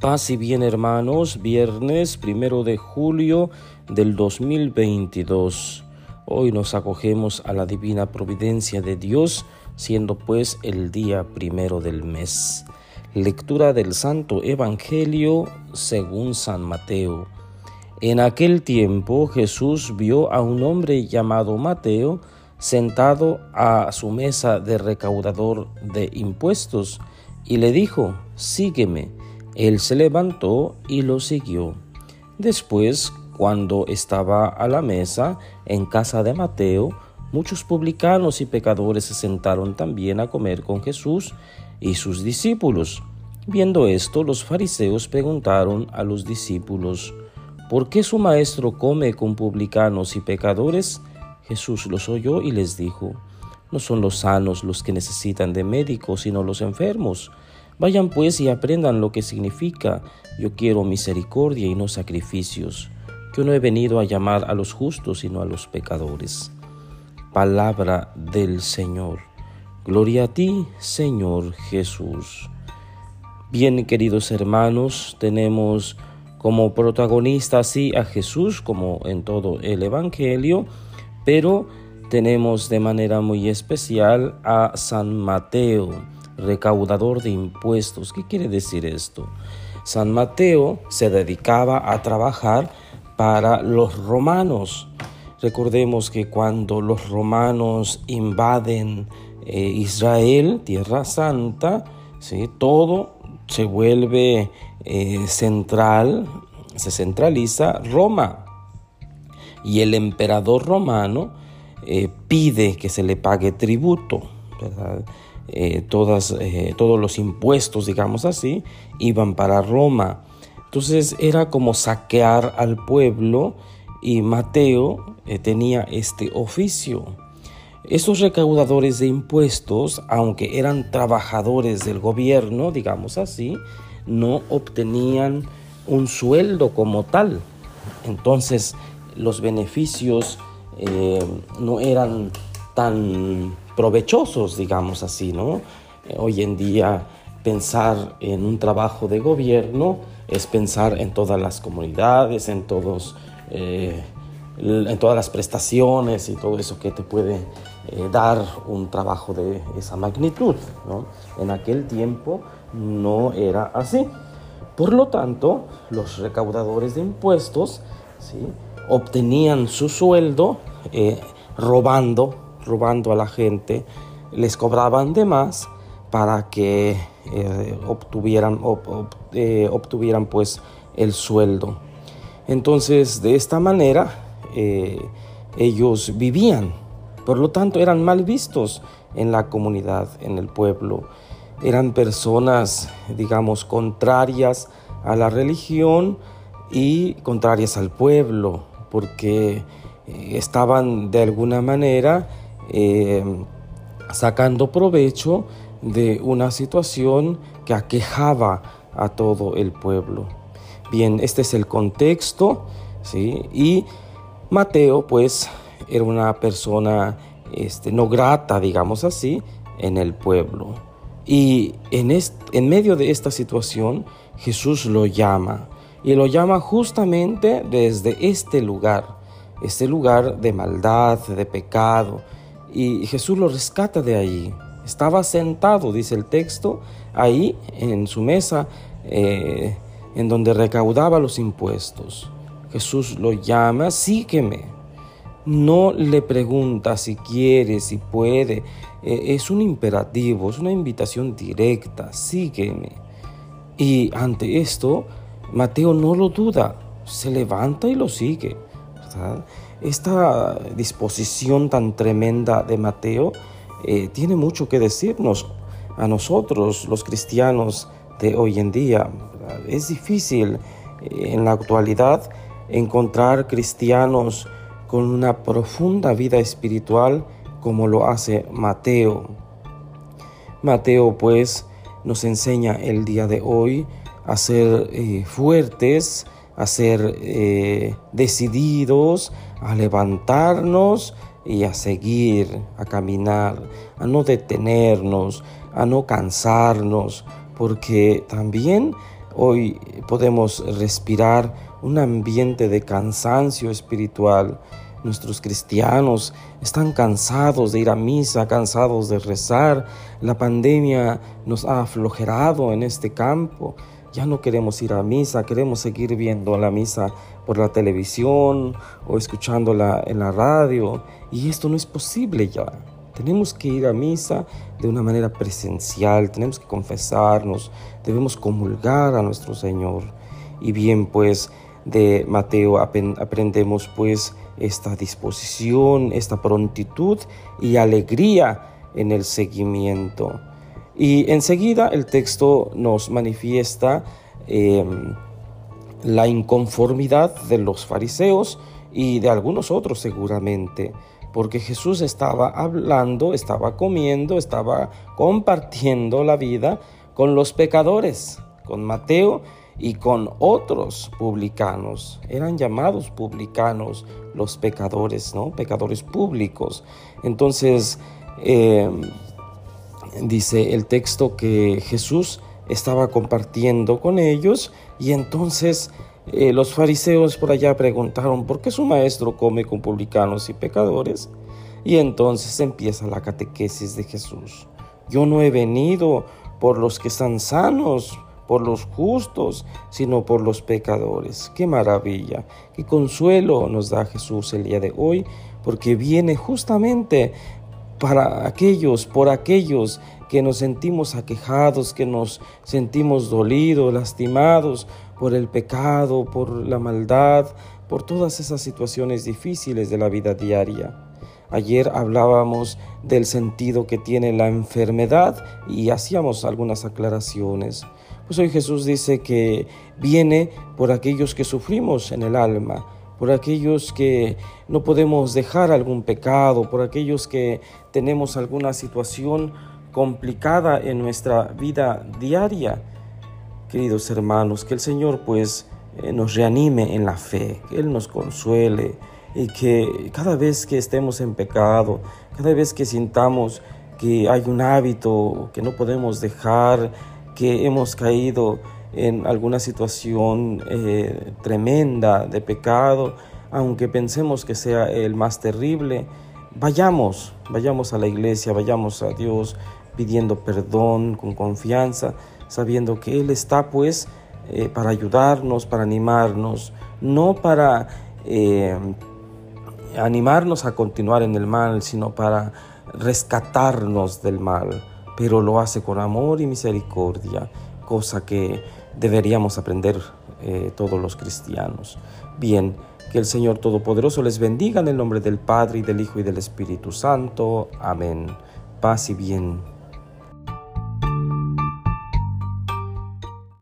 Paz y bien hermanos, viernes primero de julio del 2022. Hoy nos acogemos a la divina providencia de Dios, siendo pues el día primero del mes. Lectura del Santo Evangelio según San Mateo. En aquel tiempo Jesús vio a un hombre llamado Mateo sentado a su mesa de recaudador de impuestos y le dijo, sígueme. Él se levantó y lo siguió. Después, cuando estaba a la mesa en casa de Mateo, muchos publicanos y pecadores se sentaron también a comer con Jesús y sus discípulos. Viendo esto, los fariseos preguntaron a los discípulos, ¿por qué su maestro come con publicanos y pecadores? Jesús los oyó y les dijo, no son los sanos los que necesitan de médicos, sino los enfermos. Vayan pues y aprendan lo que significa yo quiero misericordia y no sacrificios. Yo no he venido a llamar a los justos, sino a los pecadores. Palabra del Señor. Gloria a ti, Señor Jesús. Bien, queridos hermanos, tenemos como protagonista así a Jesús, como en todo el Evangelio, pero tenemos de manera muy especial a San Mateo recaudador de impuestos. ¿Qué quiere decir esto? San Mateo se dedicaba a trabajar para los romanos. Recordemos que cuando los romanos invaden eh, Israel, Tierra Santa, ¿sí? todo se vuelve eh, central, se centraliza Roma. Y el emperador romano eh, pide que se le pague tributo. ¿verdad? Eh, todas, eh, todos los impuestos, digamos así, iban para Roma. Entonces era como saquear al pueblo y Mateo eh, tenía este oficio. Esos recaudadores de impuestos, aunque eran trabajadores del gobierno, digamos así, no obtenían un sueldo como tal. Entonces los beneficios no eran tan provechosos, digamos así, ¿no? Eh, hoy en día pensar en un trabajo de gobierno es pensar en todas las comunidades, en todos, eh, en todas las prestaciones y todo eso que te puede eh, dar un trabajo de esa magnitud, ¿no? En aquel tiempo no era así. Por lo tanto, los recaudadores de impuestos obtenían su sueldo robando robando a la gente, les cobraban de más para que eh, obtuvieran, eh, obtuvieran pues el sueldo. Entonces de esta manera eh, ellos vivían, por lo tanto eran mal vistos en la comunidad, en el pueblo. Eran personas, digamos, contrarias a la religión y contrarias al pueblo, porque estaban de alguna manera eh, sacando provecho de una situación que aquejaba a todo el pueblo. Bien, este es el contexto, ¿sí? Y Mateo, pues, era una persona este, no grata, digamos así, en el pueblo. Y en, en medio de esta situación, Jesús lo llama. Y lo llama justamente desde este lugar, este lugar de maldad, de pecado, y Jesús lo rescata de allí. Estaba sentado, dice el texto, ahí en su mesa, eh, en donde recaudaba los impuestos. Jesús lo llama, sígueme. No le pregunta si quiere, si puede. Eh, es un imperativo, es una invitación directa, sígueme. Y ante esto, Mateo no lo duda, se levanta y lo sigue. ¿verdad? Esta disposición tan tremenda de Mateo eh, tiene mucho que decirnos a nosotros, los cristianos de hoy en día. Es difícil eh, en la actualidad encontrar cristianos con una profunda vida espiritual como lo hace Mateo. Mateo pues nos enseña el día de hoy a ser eh, fuertes, a ser decididos, a levantarnos y a seguir, a caminar, a no detenernos, a no cansarnos, porque también Hoy podemos respirar un ambiente de cansancio espiritual. Nuestros cristianos están cansados de ir a misa, cansados de rezar. La pandemia nos ha aflojerado en este campo. Ya no queremos ir a misa, queremos seguir viendo la misa por la televisión o escuchándola en la radio. Y esto no es posible ya. Tenemos que ir a misa de una manera presencial, tenemos que confesarnos, debemos comulgar a nuestro Señor. Y bien, pues de Mateo aprendemos pues esta disposición, esta prontitud y alegría en el seguimiento. Y enseguida el texto nos manifiesta em, la inconformidad de los fariseos y de algunos otros seguramente porque Jesús estaba hablando, estaba comiendo, estaba compartiendo la vida con los pecadores, con Mateo y con otros publicanos. Eran llamados publicanos los pecadores, ¿no? Pecadores públicos. Entonces, em, dice el texto que Jesús estaba compartiendo con ellos y entonces eh, los fariseos por allá preguntaron, ¿por qué su maestro come con publicanos y pecadores? Y entonces empieza la catequesis de Jesús. Yo no he venido por los que están sanos, por los justos, sino por los pecadores. Qué maravilla, qué consuelo nos da Jesús el día de hoy, porque viene justamente para aquellos, por aquellos que nos sentimos aquejados, que nos sentimos dolidos, lastimados por el pecado, por la maldad, por todas esas situaciones difíciles de la vida diaria. Ayer hablábamos del sentido que tiene la enfermedad y hacíamos algunas aclaraciones. Pues hoy Jesús dice que viene por aquellos que sufrimos en el alma, por aquellos que no podemos dejar algún pecado, por aquellos que tenemos alguna situación complicada en nuestra vida diaria. Queridos hermanos, que el Señor pues eh, nos reanime en la fe, que Él nos consuele y que cada vez que estemos en pecado, cada vez que sintamos que hay un hábito que no podemos dejar, que hemos caído en alguna situación eh, tremenda de pecado, aunque pensemos que sea el más terrible, vayamos, vayamos a la iglesia, vayamos a Dios, pidiendo perdón con confianza, sabiendo que Él está pues eh, para ayudarnos, para animarnos, no para eh, animarnos a continuar en el mal, sino para rescatarnos del mal, pero lo hace con amor y misericordia, cosa que deberíamos aprender eh, todos los cristianos. Bien, que el Señor Todopoderoso les bendiga en el nombre del Padre y del Hijo y del Espíritu Santo. Amén. Paz y bien.